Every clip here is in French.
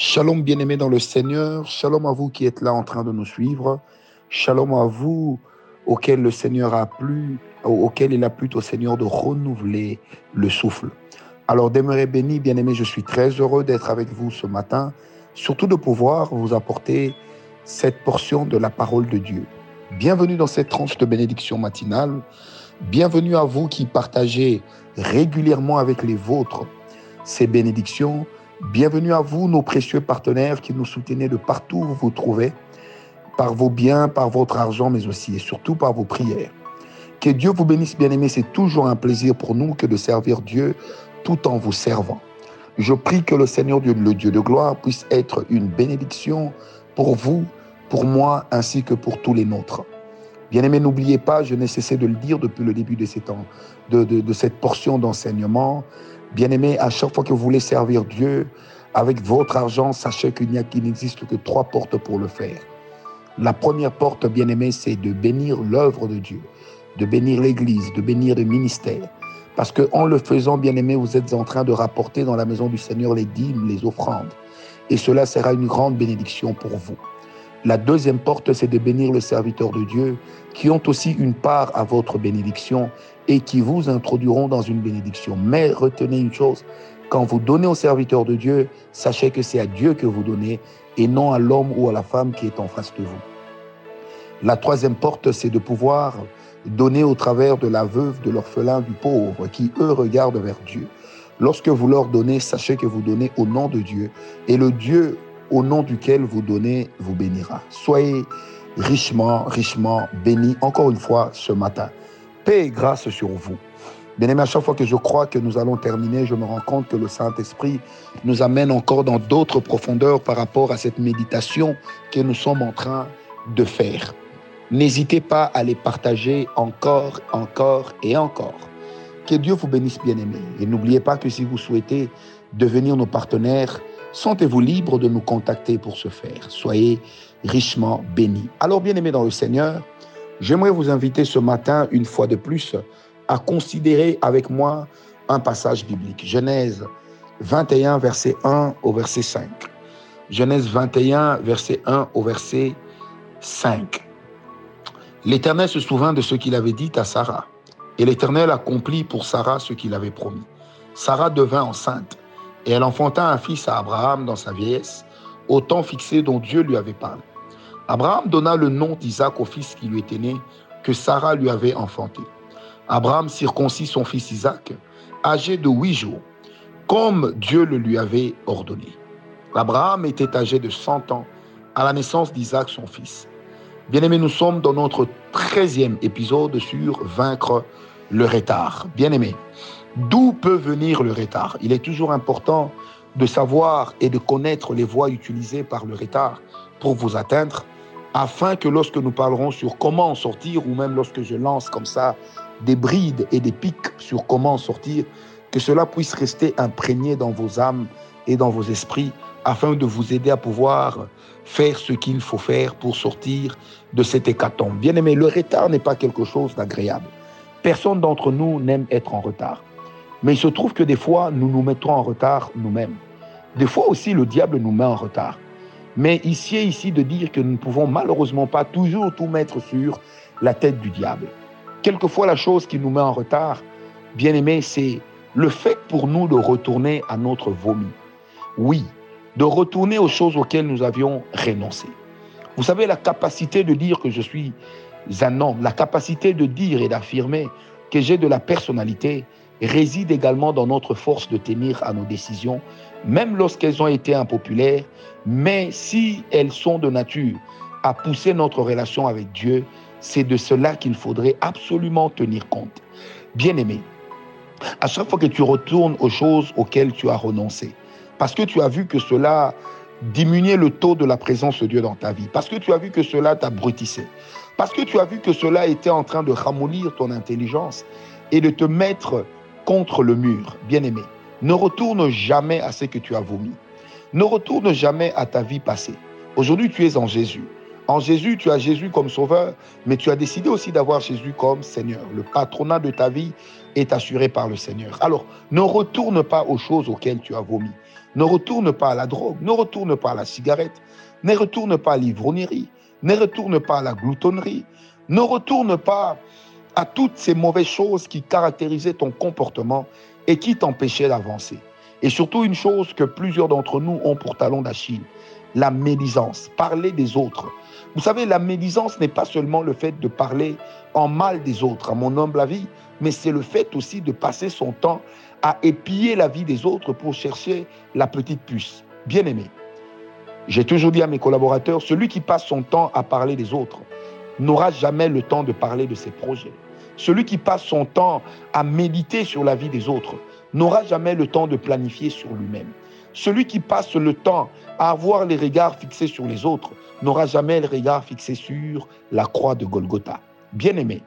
Shalom bien-aimés dans le Seigneur, shalom à vous qui êtes là en train de nous suivre, shalom à vous auquel le Seigneur a plu, auquel il a plu au Seigneur de renouveler le souffle. Alors demeurez bénis, bien-aimés, je suis très heureux d'être avec vous ce matin, surtout de pouvoir vous apporter cette portion de la parole de Dieu. Bienvenue dans cette tranche de bénédiction matinale, bienvenue à vous qui partagez régulièrement avec les vôtres ces bénédictions Bienvenue à vous, nos précieux partenaires qui nous soutenez de partout où vous vous trouvez, par vos biens, par votre argent, mais aussi et surtout par vos prières. Que Dieu vous bénisse, bien-aimés. C'est toujours un plaisir pour nous que de servir Dieu tout en vous servant. Je prie que le Seigneur Dieu, le Dieu de gloire, puisse être une bénédiction pour vous, pour moi, ainsi que pour tous les nôtres. Bien-aimés, n'oubliez pas, je n'ai cessé de le dire depuis le début de, cette portion d'enseignement, Bien-aimés, à chaque fois que vous voulez servir Dieu avec votre argent, sachez qu'il n'existe que trois portes pour le faire. La première porte, bien-aimés, c'est de bénir l'œuvre de Dieu, de bénir l'Église, de bénir le ministère. Parce que en le faisant, bien-aimés, vous êtes en train de rapporter dans la maison du Seigneur les dîmes, les offrandes. Et cela sera une grande bénédiction pour vous. La deuxième porte, c'est de bénir le serviteur de Dieu, qui ont aussi une part à votre bénédiction et qui vous introduiront dans une bénédiction. Mais retenez une chose, quand vous donnez au serviteur de Dieu, sachez que c'est à Dieu que vous donnez et non à l'homme ou à la femme qui est en face de vous. La troisième porte, c'est de pouvoir donner au travers de la veuve, de l'orphelin, du pauvre, qui eux regardent vers Dieu. Lorsque vous leur donnez, sachez que vous donnez au nom de Dieu et le Dieu au nom duquel vous donnez vous bénira. Soyez richement, richement bénis encore une fois ce matin paix et grâce sur vous. Bien aimé, à chaque fois que je crois que nous allons terminer, je me rends compte que le Saint-Esprit nous amène encore dans d'autres profondeurs par rapport à cette méditation que nous sommes en train de faire. N'hésitez pas à les partager encore, encore et encore. Que Dieu vous bénisse, bien aimé. Et n'oubliez pas que si vous souhaitez devenir nos partenaires, sentez-vous libre de nous contacter pour ce faire. Soyez richement bénis. Alors, bien aimé dans le Seigneur, J'aimerais vous inviter ce matin, une fois de plus, à considérer avec moi un passage biblique. Genèse 21, verset 1 au verset 5. Genèse 21, verset 1 au verset 5. L'Éternel se souvint de ce qu'il avait dit à Sarah. Et l'Éternel accomplit pour Sarah ce qu'il avait promis. Sarah devint enceinte et elle enfanta un fils à Abraham dans sa vieillesse, au temps fixé dont Dieu lui avait parlé. Abraham donna le nom d'Isaac au fils qui lui était né, que Sarah lui avait enfanté. Abraham circoncit son fils Isaac, âgé de huit jours, comme Dieu le lui avait ordonné. Abraham était âgé de cent ans à la naissance d'Isaac, son fils. Bien-aimés, nous sommes dans notre treizième épisode sur vaincre le retard. Bien-aimés, d'où peut venir le retard? Il est toujours important de savoir et de connaître les voies utilisées par le retard pour vous atteindre afin que lorsque nous parlerons sur comment en sortir, ou même lorsque je lance comme ça des brides et des pics sur comment en sortir, que cela puisse rester imprégné dans vos âmes et dans vos esprits, afin de vous aider à pouvoir faire ce qu'il faut faire pour sortir de cet hécatombe. Bien aimé, le retard n'est pas quelque chose d'agréable. Personne d'entre nous n'aime être en retard. Mais il se trouve que des fois, nous nous mettons en retard nous-mêmes. Des fois aussi, le diable nous met en retard. Mais ici est ici de dire que nous ne pouvons malheureusement pas toujours tout mettre sur la tête du diable. Quelquefois, la chose qui nous met en retard, bien aimé, c'est le fait pour nous de retourner à notre vomi. Oui, de retourner aux choses auxquelles nous avions renoncé. Vous savez, la capacité de dire que je suis un homme, la capacité de dire et d'affirmer que j'ai de la personnalité réside également dans notre force de tenir à nos décisions, même lorsqu'elles ont été impopulaires, mais si elles sont de nature à pousser notre relation avec Dieu, c'est de cela qu'il faudrait absolument tenir compte. Bien-aimé, à chaque fois que tu retournes aux choses auxquelles tu as renoncé, parce que tu as vu que cela diminuait le taux de la présence de Dieu dans ta vie, parce que tu as vu que cela t'abrutissait, parce que tu as vu que cela était en train de ramollir ton intelligence et de te mettre contre le mur, bien-aimé, ne retourne jamais à ce que tu as vomi. Ne retourne jamais à ta vie passée. Aujourd'hui, tu es en Jésus. En Jésus, tu as Jésus comme sauveur, mais tu as décidé aussi d'avoir Jésus comme Seigneur. Le patronat de ta vie est assuré par le Seigneur. Alors, ne retourne pas aux choses auxquelles tu as vomi. Ne retourne pas à la drogue, ne retourne pas à la cigarette, ne retourne pas à l'ivrognerie, ne retourne pas à la gloutonnerie, ne retourne pas à toutes ces mauvaises choses qui caractérisaient ton comportement et qui t'empêchaient d'avancer. Et surtout une chose que plusieurs d'entre nous ont pour talon d'Achille, la médisance, parler des autres. Vous savez, la médisance n'est pas seulement le fait de parler en mal des autres, à mon humble avis, mais c'est le fait aussi de passer son temps à épier la vie des autres pour chercher la petite puce. Bien aimé, j'ai toujours dit à mes collaborateurs, celui qui passe son temps à parler des autres n'aura jamais le temps de parler de ses projets. Celui qui passe son temps à méditer sur la vie des autres n'aura jamais le temps de planifier sur lui-même. Celui qui passe le temps à avoir les regards fixés sur les autres n'aura jamais le regard fixé sur la croix de Golgotha. Bien-aimé,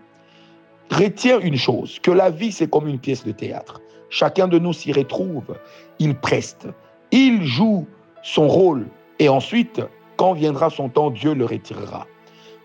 retiens une chose, que la vie c'est comme une pièce de théâtre. Chacun de nous s'y retrouve, il preste, il joue son rôle et ensuite, quand viendra son temps, Dieu le retirera.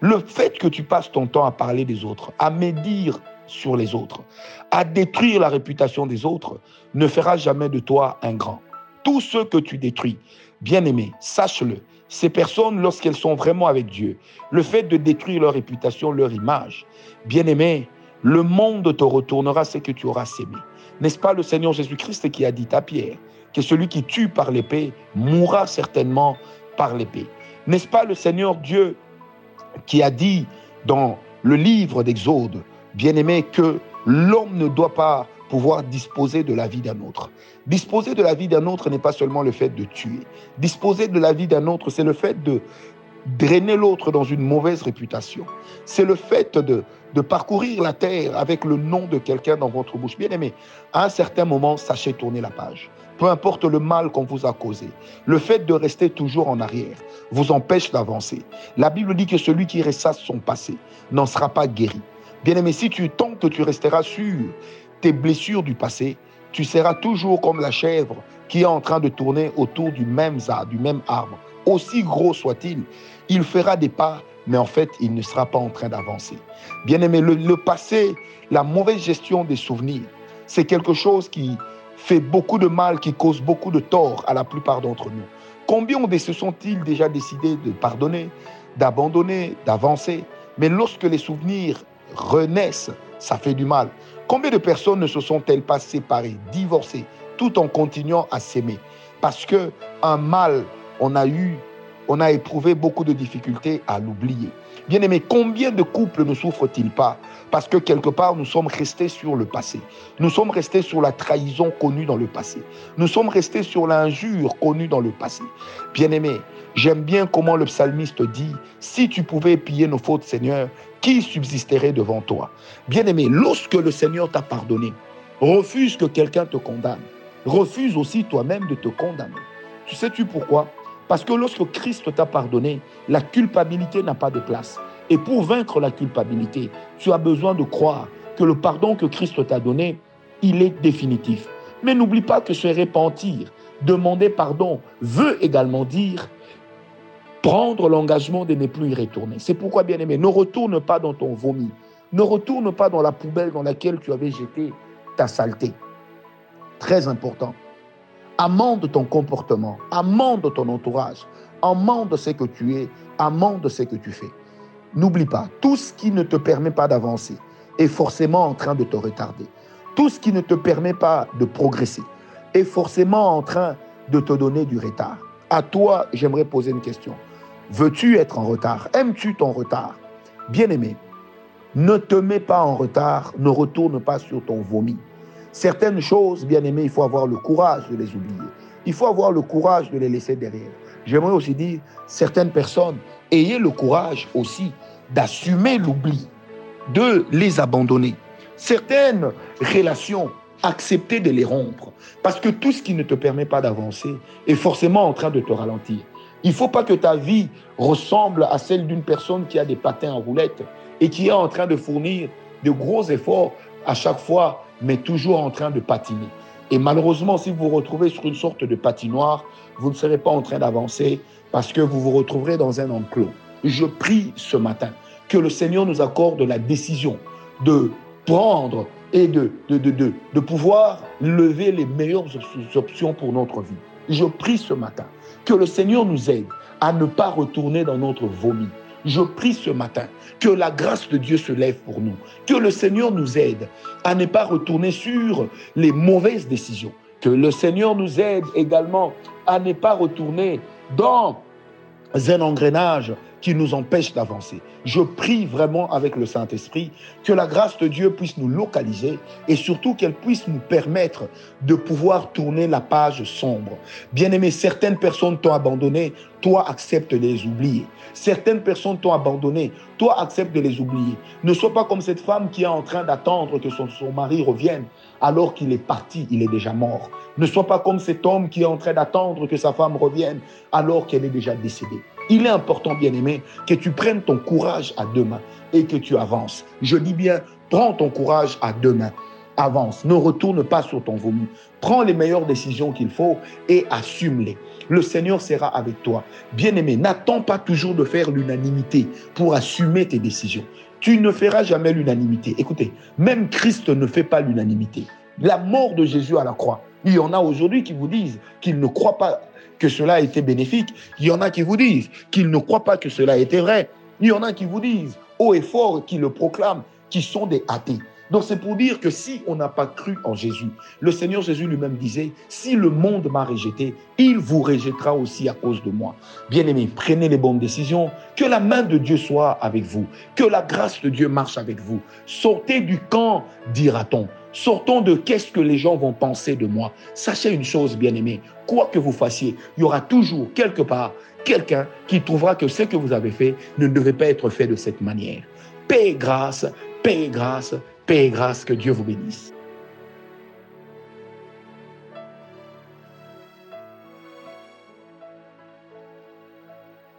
Le fait que tu passes ton temps à parler des autres, à médire sur les autres, à détruire la réputation des autres, ne fera jamais de toi un grand. Tout ce que tu détruis, bien-aimé, sache-le, ces personnes, lorsqu'elles sont vraiment avec Dieu, le fait de détruire leur réputation, leur image, bien-aimé, le monde te retournera ce que tu auras sémé. N'est-ce pas le Seigneur Jésus-Christ qui a dit à Pierre que celui qui tue par l'épée mourra certainement par l'épée? N'est-ce pas le Seigneur Dieu qui a dit dans le livre d'Exode, bien-aimé, que l'homme ne doit pas pouvoir disposer de la vie d'un autre. Disposer de la vie d'un autre n'est pas seulement le fait de tuer. Disposer de la vie d'un autre, c'est le fait de drainer l'autre dans une mauvaise réputation. C'est le fait de, de parcourir la terre avec le nom de quelqu'un dans votre bouche. Bien aimé, à un certain moment, sachez tourner la page. Peu importe le mal qu'on vous a causé, le fait de rester toujours en arrière vous empêche d'avancer. La Bible dit que celui qui ressasse son passé n'en sera pas guéri. Bien aimé, si tu tant que tu resteras sur tes blessures du passé, tu seras toujours comme la chèvre qui est en train de tourner autour du même arbre, du même arbre. Aussi gros soit-il, il fera des pas, mais en fait, il ne sera pas en train d'avancer. Bien aimé, le, le passé, la mauvaise gestion des souvenirs, c'est quelque chose qui fait beaucoup de mal, qui cause beaucoup de tort à la plupart d'entre nous. Combien de se sont-ils déjà décidés de pardonner, d'abandonner, d'avancer? Mais lorsque les souvenirs renaissent, ça fait du mal. Combien de personnes ne se sont-elles pas séparées, divorcées, tout en continuant à s'aimer? Parce que un mal, on a eu, on a éprouvé beaucoup de difficultés à l'oublier. Bien aimé, combien de couples ne souffrent-ils pas Parce que quelque part, nous sommes restés sur le passé? Nous sommes restés sur la trahison connue dans le passé. Nous sommes restés sur l'injure connue dans le passé. Bien aimé, j'aime bien comment le psalmiste dit, si tu pouvais piller nos fautes, Seigneur, qui subsisterait devant toi Bien-aimé, lorsque le Seigneur t'a pardonné, refuse que quelqu'un te condamne. Refuse aussi toi-même de te condamner. Tu sais-tu pourquoi? Parce que lorsque Christ t'a pardonné, la culpabilité n'a pas de place. Et pour vaincre la culpabilité, tu as besoin de croire que le pardon que Christ t'a donné, il est définitif. Mais n'oublie pas que se repentir, demander pardon, veut également dire prendre l'engagement de ne plus y retourner. C'est pourquoi, bien aimé, ne retourne pas dans ton vomi. Ne retourne pas dans la poubelle dans laquelle tu avais jeté ta saleté. Très important. Amende ton comportement, amende ton entourage, amende ce que tu es, amende ce que tu fais. N'oublie pas, tout ce qui ne te permet pas d'avancer est forcément en train de te retarder. Tout ce qui ne te permet pas de progresser est forcément en train de te donner du retard. À toi, j'aimerais poser une question. Veux-tu être en retard? Aimes-tu ton retard? Bien-aimé, ne te mets pas en retard, ne retourne pas sur ton vomi. Certaines choses, bien-aimé, il faut avoir le courage de les oublier. Il faut avoir le courage de les laisser derrière. J'aimerais aussi dire, certaines personnes, ayez le courage aussi d'assumer l'oubli, de les abandonner. Certaines relations, acceptez de les rompre. Parce que tout ce qui ne te permet pas d'avancer est forcément en train de te ralentir. Il ne faut pas que ta vie ressemble à celle d'une personne qui a des patins en roulette et qui est en train de fournir de gros efforts à chaque fois, mais toujours en train de patiner. Et malheureusement, si vous vous retrouvez sur une sorte de patinoire, vous ne serez pas en train d'avancer parce que vous vous retrouverez dans un enclos. Je prie ce matin que le Seigneur nous accorde la décision de prendre et de, de, de, de, pouvoir lever les meilleures options pour notre vie. Je prie ce matin que le Seigneur nous aide à ne pas retourner dans notre vomi. Je prie ce matin que la grâce de Dieu se lève pour nous, que le Seigneur nous aide à ne pas retourner sur les mauvaises décisions, que le Seigneur nous aide également à ne pas retourner dans un engrenage qui nous empêche d'avancer. Je prie vraiment avec le Saint-Esprit que la grâce de Dieu puisse nous localiser et surtout qu'elle puisse nous permettre de pouvoir tourner la page sombre. Bien-aimé, certaines personnes t'ont abandonné, toi accepte de les oublier. Certaines personnes t'ont abandonné, toi accepte de les oublier. Ne sois pas comme cette femme qui est en train d'attendre que son, son mari revienne alors qu'il est parti, il est déjà mort. Ne sois pas comme cet homme qui est en train d'attendre que sa femme revienne alors qu'elle est déjà décédée. Il est important, bien-aimé, que tu prennes ton courage à deux mains et que tu avances. Je dis bien, prends ton courage à deux mains. Avance, ne retourne pas sur ton vomi. Prends les meilleures décisions qu'il faut et assume-les. Le Seigneur sera avec toi. Bien-aimé, n'attends pas toujours de faire l'unanimité pour assumer tes décisions. Tu ne feras jamais l'unanimité. Écoutez, même Christ ne fait pas l'unanimité. La mort de Jésus à la croix. Il y en a aujourd'hui qui vous disent qu'ils ne croient pas que cela a été bénéfique. Il y en a qui vous disent qu'ils ne croient pas que cela été vrai. Il y en a qui vous disent haut et fort, qui le proclament, qui sont des athées. Donc c'est pour dire que si on n'a pas cru en Jésus, le Seigneur Jésus lui-même disait, si le monde m'a rejeté, il vous rejettera aussi à cause de moi. Bien-aimés, prenez les bonnes décisions, que la main de Dieu soit avec vous, que la grâce de Dieu marche avec vous. Sortez du camp, dira-t-on. Sortons de qu'est-ce que les gens vont penser de moi. Sachez une chose, bien-aimés, quoi que vous fassiez, il y aura toujours quelque part quelqu'un qui trouvera que ce que vous avez fait ne devait pas être fait de cette manière. Paix et grâce, paix et grâce, paix et grâce, que Dieu vous bénisse.